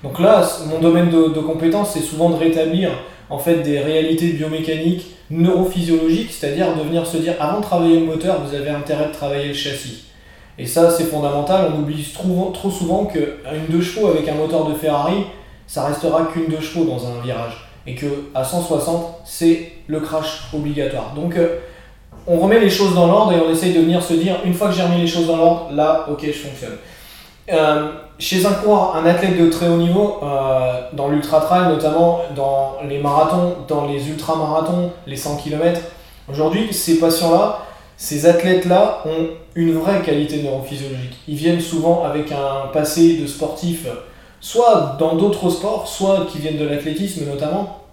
Donc là, mon domaine de, de compétence, c'est souvent de rétablir en fait des réalités biomécaniques, neurophysiologiques, c'est-à-dire de venir se dire avant de travailler le moteur, vous avez intérêt de travailler le châssis. Et ça, c'est fondamental. On oublie trop, trop souvent qu'une deux chevaux avec un moteur de Ferrari, ça restera qu'une deux chevaux dans un virage. Et que à 160, c'est le crash obligatoire. Donc, euh, on remet les choses dans l'ordre et on essaye de venir se dire, une fois que j'ai remis les choses dans l'ordre, là, ok, je fonctionne. Euh, chez un coureur, un athlète de très haut niveau, euh, dans l'ultra-trail notamment, dans les marathons, dans les ultra-marathons, les 100 km, aujourd'hui, ces patients-là, ces athlètes-là ont une vraie qualité neurophysiologique. Ils viennent souvent avec un passé de sportif, soit dans d'autres sports, soit qui viennent de l'athlétisme notamment.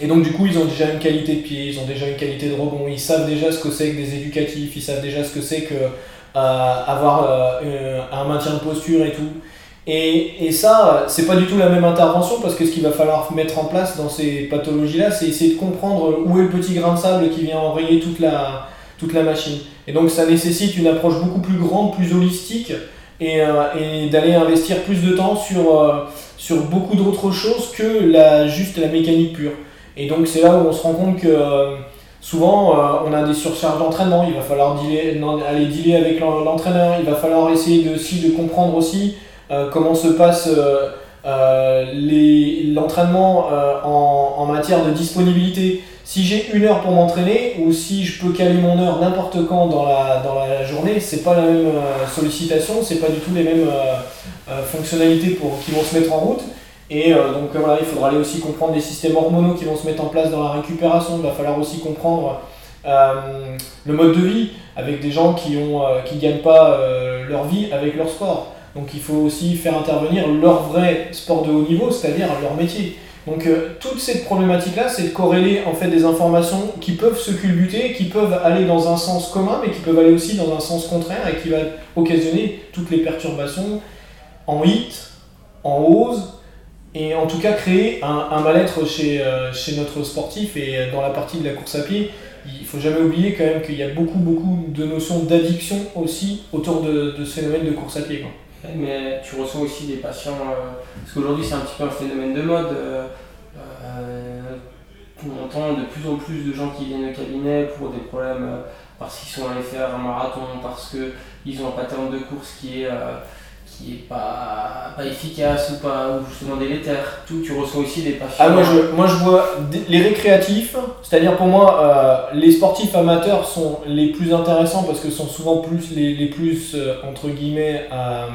Et donc du coup, ils ont déjà une qualité de pied, ils ont déjà une qualité de rebond, ils savent déjà ce que c'est que des éducatifs, ils savent déjà ce que c'est que euh, euh, un maintien de posture et tout. Et, et ça, c'est pas du tout la même intervention parce que ce qu'il va falloir mettre en place dans ces pathologies-là, c'est essayer de comprendre où est le petit grain de sable qui vient enrayer toute la, toute la machine. Et donc ça nécessite une approche beaucoup plus grande, plus holistique et, euh, et d'aller investir plus de temps sur, sur beaucoup d'autres choses que la, juste la mécanique pure. Et donc c'est là où on se rend compte que euh, souvent on a des surcharges d'entraînement, il va falloir aller dealer avec l'entraîneur, il va falloir essayer de, aussi de comprendre aussi comment se passe l'entraînement en, en, matière de disponibilité. Si j'ai une heure pour m'entraîner ou si je peux caler mon heure n'importe quand dans la, dans la journée, c'est pas la même euh, sollicitation, c'est pas du tout les mêmes euh, euh, fonctionnalités pour, qui vont se mettre en route. Et donc voilà, il faudra aller aussi comprendre les systèmes hormonaux qui vont se mettre en place dans la récupération. Il va falloir aussi comprendre le mode de vie avec des gens qui ne qui gagnent pas leur vie avec leur sport. Donc il faut aussi faire intervenir leur vrai sport de haut niveau, c'est-à-dire leur métier. Donc euh, toute cette problématique-là, c'est de corréler en fait des informations qui peuvent se culbuter, qui peuvent aller dans un sens commun, mais qui peuvent aller aussi dans un sens contraire et qui va occasionner toutes les perturbations en hit, en hausse, et en tout cas créer un, mal-être chez, euh, chez notre sportif et dans la partie de la course à pied. Il faut jamais oublier quand même qu'il y a beaucoup beaucoup de notions d'addiction aussi autour de, ce phénomène de course à pied. Quoi. Mais tu reçois aussi des patients, euh, parce qu'aujourd'hui c'est un petit peu un phénomène de mode. Euh, on entend de plus en plus de gens qui viennent au cabinet pour des problèmes parce qu'ils sont allés faire un marathon, parce qu'ils ont un pattern de course qui est qui est pas, efficace ou pas ou justement délétère. Tout, tu reçois aussi des patients. Ah, moi, je, vois les récréatifs, c'est-à-dire pour moi euh, les sportifs amateurs sont les plus intéressants parce que sont souvent plus les, plus euh, entre guillemets euh,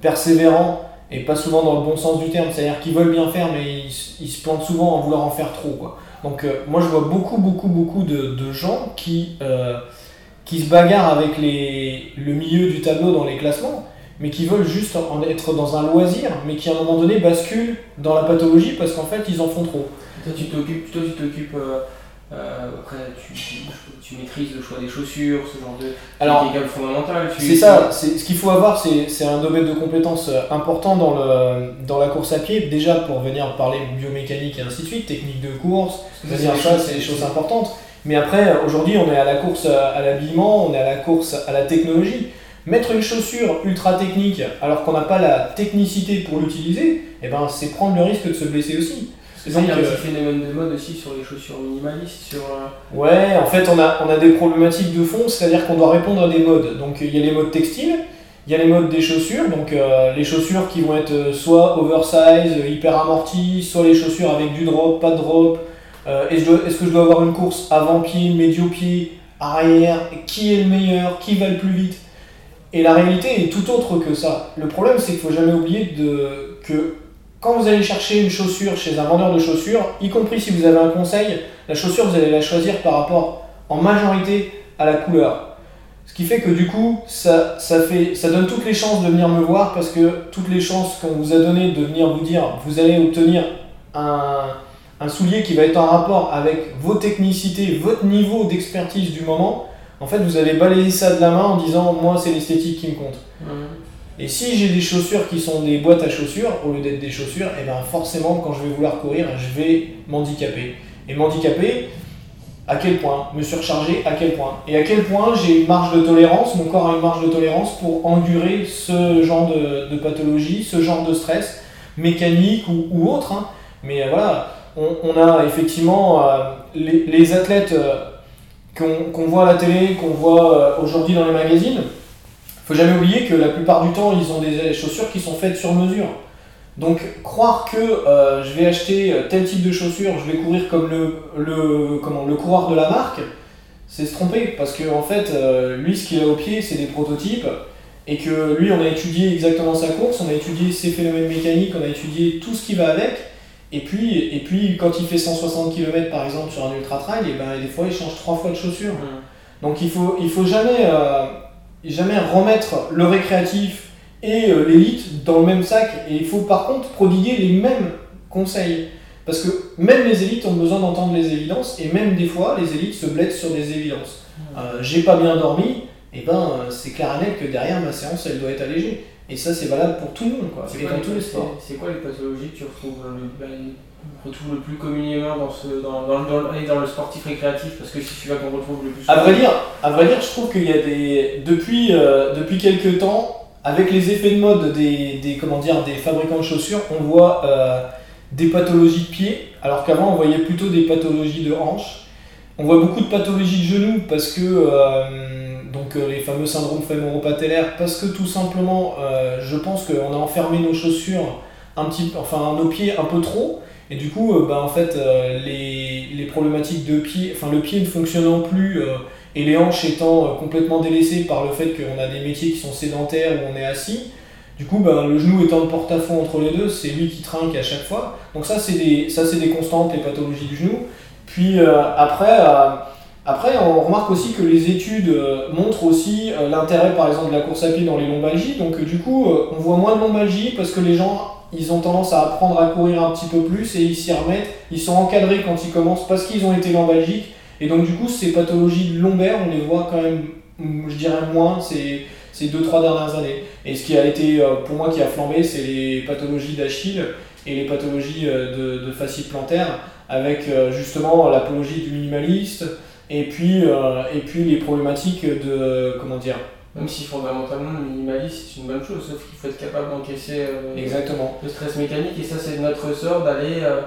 persévérants et pas souvent dans le bon sens du terme, c'est-à-dire qu'ils veulent bien faire mais ils, se plantent souvent en vouloir en faire trop quoi. Donc moi je vois beaucoup beaucoup beaucoup de, gens qui se bagarrent avec le milieu du tableau dans les classements mais qui veulent juste en être dans un loisir, mais qui à un moment donné basculent dans la pathologie parce qu'en fait ils en font trop. Toi tu t'occupes, toi tu t'occupes, euh, euh, après tu, tu, maîtrises le choix des chaussures, ce genre de Alors, est fondamental. C'est ça, ce qu'il faut avoir, c'est un domaine de compétences euh, important dans, le, dans la course à pied, déjà pour venir parler biomécanique et ainsi de suite, technique de course, c'est-à-dire ça c'est des choses importantes. Mais après, aujourd'hui, on est à la course à l'habillement, on est à la course à la technologie. Mettre une chaussure ultra technique alors qu'on n'a pas la technicité pour l'utiliser, eh ben, c'est prendre le risque de se blesser aussi. il y a un petit phénomène de mode aussi sur les chaussures minimalistes. Sur, euh, Ouais, en fait, on a, on a des problématiques de fond, c'est-à-dire qu'on doit répondre à des modes. Donc, il y a les modes textiles, il y a les modes des chaussures, donc euh, les chaussures qui vont être euh, soit oversize, hyper amorties, soit les chaussures avec du drop, pas de drop. est-ce, est-ce que je dois avoir une course avant-pied, médio-pied, arrière Qui est le meilleur Qui va le plus vite? Et la réalité est tout autre que ça. Le problème, c'est qu'il faut jamais oublier que quand vous allez chercher une chaussure chez un vendeur de chaussures, y compris si vous avez un conseil, la chaussure, vous allez la choisir par rapport en majorité à la couleur. Ce qui fait que du coup, ça donne toutes les chances de venir me voir parce que toutes les chances qu'on vous a données de venir vous dire vous allez obtenir un, un soulier qui va être en rapport avec vos technicités, votre niveau d'expertise du moment, en fait, vous allez balayer ça de la main en disant moi, c'est l'esthétique qui me compte. Et si j'ai des chaussures qui sont des boîtes à chaussures, au lieu d'être des chaussures, et eh ben forcément, quand je vais vouloir courir, je vais m'handicaper. Et m'handicaper, à quel point? Me surcharger, à quel point? Et à quel point j'ai une marge de tolérance, mon corps a une marge de tolérance pour endurer ce genre de, pathologie, ce genre de stress, mécanique ou, autre. Hein. Mais euh, voilà, on, a effectivement euh, les, athlètes euh, qu'on voit à la télé, qu'on voit aujourd'hui dans les magazines faut jamais oublier que la plupart du temps, ils ont des chaussures qui sont faites sur mesure. Donc croire que euh, je vais acheter tel type de chaussures, je vais courir comme le, le, coureur de la marque, c'est se tromper. Parce que en fait, euh, lui, ce qu'il a au pied, c'est des prototypes. Et que lui, on a étudié exactement sa course, on a étudié ses phénomènes mécaniques, on a étudié tout ce qui va avec. Et puis, et puis quand il fait 160 km par exemple sur un ultra trail, et ben, des fois il change trois fois de chaussures. Mmh. Donc il faut, il faut jamais... Euh, jamais remettre le récréatif et euh, l'élite dans le même sac. Et il faut par contre prodiguer les mêmes conseils. Parce que même les élites ont besoin d'entendre les évidences, et même des fois, les élites se blessent sur des évidences. Euh, j'ai pas bien dormi, et ben c'est clair et net que derrière ma séance, elle doit être allégée. Et ça, c'est valable pour tout le monde, quoi. C'est dans tous les sports. C'est quoi les pathologies que tu retrouves ben, retrouve le plus communément dans, ce, dans, dans, dans, le sportif récréatif? Parce que si tu vas qu'on retrouve le plus à vrai dire, à vrai dire, je trouve qu'il y a des. Depuis, euh, depuis quelques temps, avec les effets de mode des, des, comment dire, des fabricants de chaussures, on voit euh, des pathologies de pied, alors qu'avant on voyait plutôt des pathologies de hanches. On voit beaucoup de pathologies de genoux parce que. Euh, donc les fameux syndromes fémoro-patellaires, parce que tout simplement, je pense qu'on a enfermé nos chaussures un petit, enfin nos pieds un peu trop, et du coup, euh, bah, en fait, euh, les, les, problématiques de pied, enfin le pied ne fonctionnant plus euh, et les hanches étant complètement délaissées par le fait qu'on a des métiers qui sont sédentaires où on est assis, du coup, bah, le genou étant le porte-à-faux entre les deux, c'est lui qui trinque à chaque fois. Donc ça, c'est des, ça, c'est des constantes, les pathologies du genou. Puis après, après, on remarque aussi que les études montrent aussi l'intérêt, par exemple, de la course à pied dans les lombalgies. Donc du coup, on voit moins de lombalgies parce que les gens ils ont tendance à apprendre à courir un petit peu plus et ils s'y remettent. Ils sont encadrés quand ils commencent parce qu'ils ont été lombalgiques. Et donc, du coup, ces pathologies lombaires, on les voit quand même, je dirais, moins ces, ces 2-3 dernières années. Et ce qui a été, euh, pour moi, qui a flambé, c'est les pathologies d'Achille et les pathologies euh, de, de fascie plantaire, avec euh, justement l'apologie du minimaliste et puis, et puis les problématiques de, comment dire, même si fondamentalement le minimalisme c'est une bonne chose, sauf qu'il faut être capable d'encaisser euh, Exactement. le stress mécanique et ça c'est notre sort d'aller euh,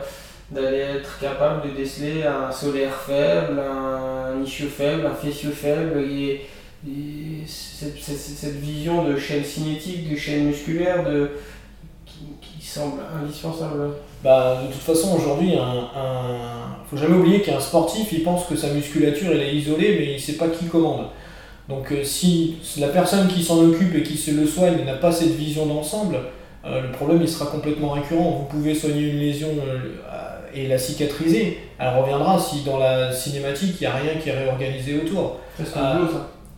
d'aller être capable de déceler un solaire faible, un ischio faible, un fessieux faible et, cette, cette, vision de chaîne cinétique, de chaîne musculaire de, qui, semble indispensable. Bah, de toute façon aujourd'hui, un, un... faut jamais oublier qu'un sportif il pense que sa musculature elle est isolée mais il sait pas qui commande. Donc euh, si la personne qui s'en occupe et qui se le soigne n'a pas cette vision d'ensemble, euh, le problème il sera complètement récurrent. Vous pouvez soigner une lésion euh, et la cicatriser. Elle reviendra si dans la cinématique il n'y a rien qui est réorganisé autour.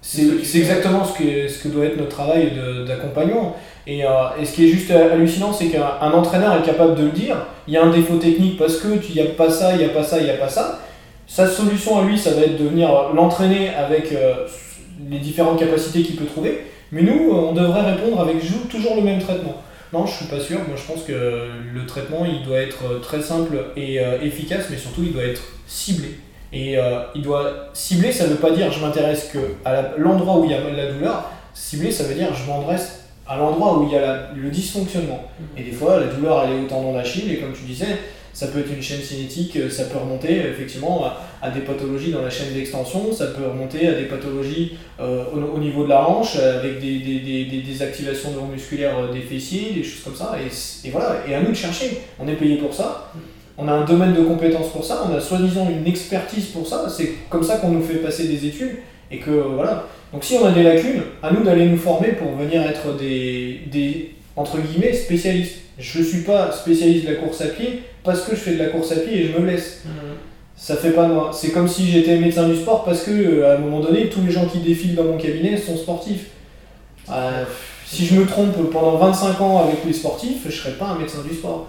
C'est exactement ce que, ce que doit être notre travail d'accompagnement. Et, et, ce qui est juste hallucinant, c'est qu'un entraîneur est capable de le dire. Il y a un défaut technique parce que il n'y a pas ça, il n'y a pas ça, il n'y a pas ça. Sa solution à lui, ça va être de venir l'entraîner avec les différentes capacités qu'il peut trouver. Mais nous, on devrait répondre avec toujours le même traitement. Non, je suis pas sûr. Moi, je pense que le traitement, il doit être très simple et euh, efficace, mais surtout, il doit être ciblé. Et euh, il doit cibler, ça ne veut pas dire je m'intéresse que à l'endroit où il y a la douleur. Cibler, ça veut dire je m'adresse à l'endroit où il y a le dysfonctionnement. Mmh. Et des fois, la douleur, elle est au tendon d'Achille, et comme tu disais, ça peut être une chaîne cinétique, euh, ça peut remonter effectivement à, des pathologies dans la chaîne d'extension, ça peut remonter à des pathologies euh, au, niveau de la hanche, avec des, des, des, des activations neuromusculaires euh, des fessiers, des choses comme ça. Et, et, voilà, et à nous de chercher. On est payé pour ça. On a un domaine de compétences pour ça, on a soi-disant une expertise pour ça, c'est comme ça qu'on nous fait passer des études, et que voilà. Donc si on a des lacunes, à nous d'aller nous former pour venir être des, des entre guillemets, spécialistes. Je ne suis pas spécialiste de la course à pied parce que je fais de la course à pied et je me blesse. Mhm. ça fait pas de moi. C'est comme si j'étais médecin du sport parce que euh, à un moment donné, tous les gens qui défilent dans mon cabinet sont sportifs. Euh, si je me trompe pendant 25 ans avec les sportifs, je serais pas un médecin du sport.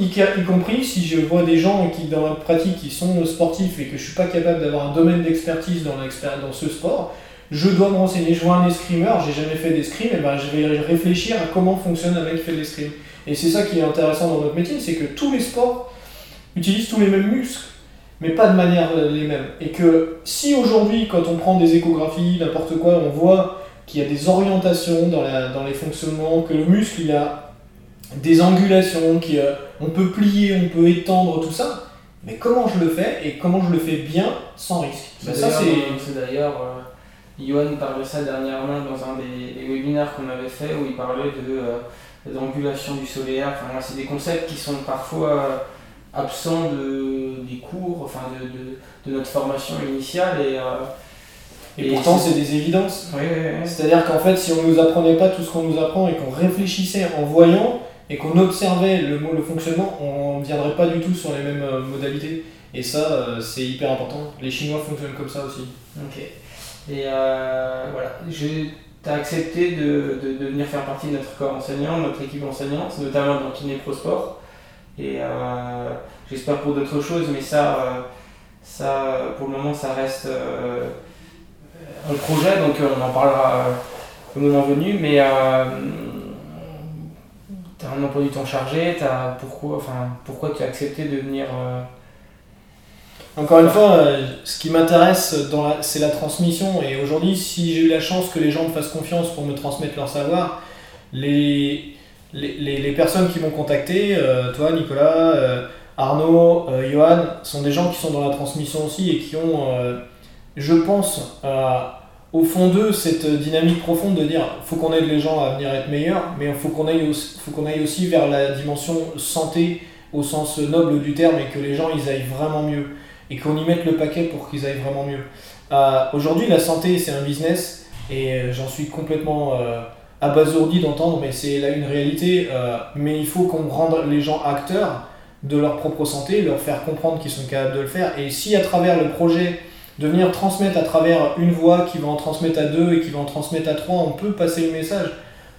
y, y, compris si je vois des gens qui dans la pratique qui sont sportifs et que je suis pas capable d'avoir un domaine d'expertise dans, dans ce sport, je dois me renseigner. Je vois un escrimeur, j'ai jamais fait d'escrime, et ben je vais réfléchir à comment fonctionne un mec qui fait de l'escrime. Et c'est ça qui est intéressant dans notre métier, c'est que tous les sports utilisent tous les mêmes muscles mais pas de manière euh, les mêmes. Et que si aujourd'hui, quand on prend des échographies, n'importe quoi, on voit qu'il y a des orientations dans, la, dans les fonctionnements, que le muscle il a des angulations, qu'on peut plier, on peut étendre, tout ça, mais comment je le fais et comment je le fais bien sans risque? C'est d'ailleurs, euh, Johan parlait ça dernièrement dans un des, webinaires qu'on avait fait où il parlait de euh, d'angulation du solaire. Enfin, c'est des concepts qui sont parfois absent de, des cours, enfin de, de, de notre formation initiale. Et, euh, et, pourtant, c'est des évidences. C'est-à-dire qu'en fait, si on ne nous apprenait pas tout ce qu'on nous apprend et qu'on réfléchissait en voyant et qu'on observait le, le fonctionnement, on ne viendrait pas du tout sur les mêmes euh, modalités. Et ça, euh, c'est hyper important. Les Chinois fonctionnent comme ça aussi. Ok. Et voilà, tu as accepté de, de, venir faire partie de notre corps enseignant, notre équipe enseignante, notamment dans Kiné Pro Sport. Et euh, j'espère pour d'autres choses, mais ça, euh, ça, pour le moment, ça reste euh, un projet, donc on en parlera au moment venu. Mais tu as un emploi du temps chargé, pourquoi, enfin, pourquoi tu as accepté de venir encore une fois, ce qui m'intéresse, c'est la transmission. Et aujourd'hui, si j'ai eu la chance que les gens me fassent confiance pour me transmettre leur savoir, les, les, les, personnes qui m'ont contacté, euh, toi Nicolas, euh, Arnaud, euh, Johan, sont des gens qui sont dans la transmission aussi et qui ont, je pense, au fond d'eux cette dynamique profonde de dire faut qu'on aide les gens à venir être meilleurs, mais il faut qu'on aille, aussi, aille aussi vers la dimension santé au sens noble du terme et que les gens ils aillent vraiment mieux et qu'on y mette le paquet pour qu'ils aillent vraiment mieux. Aujourd'hui, la santé c'est un business et j'en suis complètement abasourdi d'entendre, mais c'est là une réalité. Euh, mais il faut qu'on rende les gens acteurs de leur propre santé, leur faire comprendre qu'ils sont capables de le faire. Et si à travers le projet, de venir transmettre à travers une voix qui va en transmettre à deux et qui va en transmettre à trois, on peut passer le message.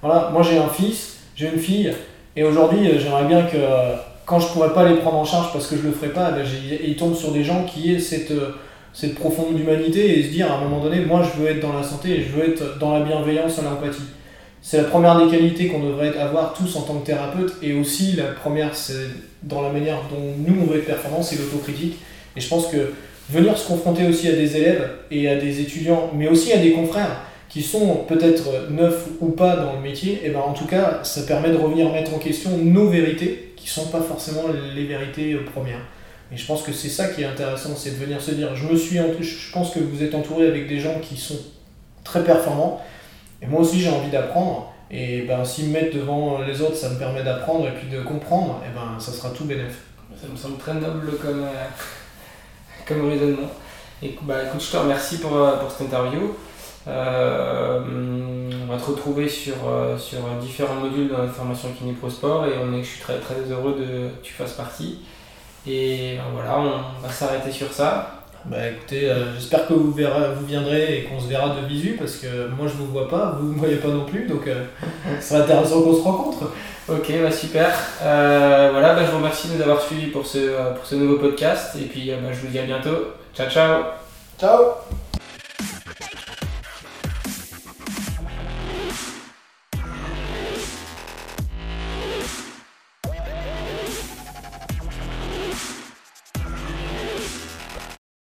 Voilà, moi j'ai un fils, j'ai une fille, et aujourd'hui euh, j'aimerais bien que euh, quand je pourrais pas les prendre en charge parce que je le ferai pas, ben, ils tombent sur des gens qui aient cette, cette profonde humanité et se dire à un moment donné, moi je veux être dans la santé et je veux être dans la bienveillance et l'empathie. C'est la première des qualités qu'on devrait avoir tous en tant que thérapeute. Et aussi, la première, c'est dans la manière dont nous, on veut être performants, c'est l'autocritique. Et je pense que venir se confronter aussi à des élèves et à des étudiants, mais aussi à des confrères qui sont peut-être neufs ou pas dans le métier, et eh ben en tout cas, ça permet de revenir mettre en question nos vérités, qui sont pas forcément les vérités premières. Et je pense que c'est ça qui est intéressant, c'est de venir se dire, je me suis, je pense que vous êtes entouré avec des gens qui sont très performants, et moi aussi, j'ai envie d'apprendre. Et ben, s'ils me mettent devant les autres, ça me permet d'apprendre et puis de comprendre, et ben, ça sera tout bénéf. Ça me semble très noble comme, euh, comme raisonnement. Et bah, écoute, je te remercie pour, euh, pour cette interview. Euh, on va te retrouver sur, sur différents modules dans la formation Kiné Pro Sport et on est, je suis très, très heureux de, que tu fasses partie. Et ben, voilà, on va s'arrêter sur ça. Bah écoutez, euh, j'espère que vous, viendrez et qu'on se verra de visu parce que moi je vous vois pas, vous ne me voyez pas non plus, donc euh, ce sera intéressant qu'on se rencontre. Ok, bah super. Euh, voilà, bah, je vous remercie de nous avoir suivis pour ce, pour ce nouveau podcast et puis bah, je vous dis à bientôt. Ciao ciao Ciao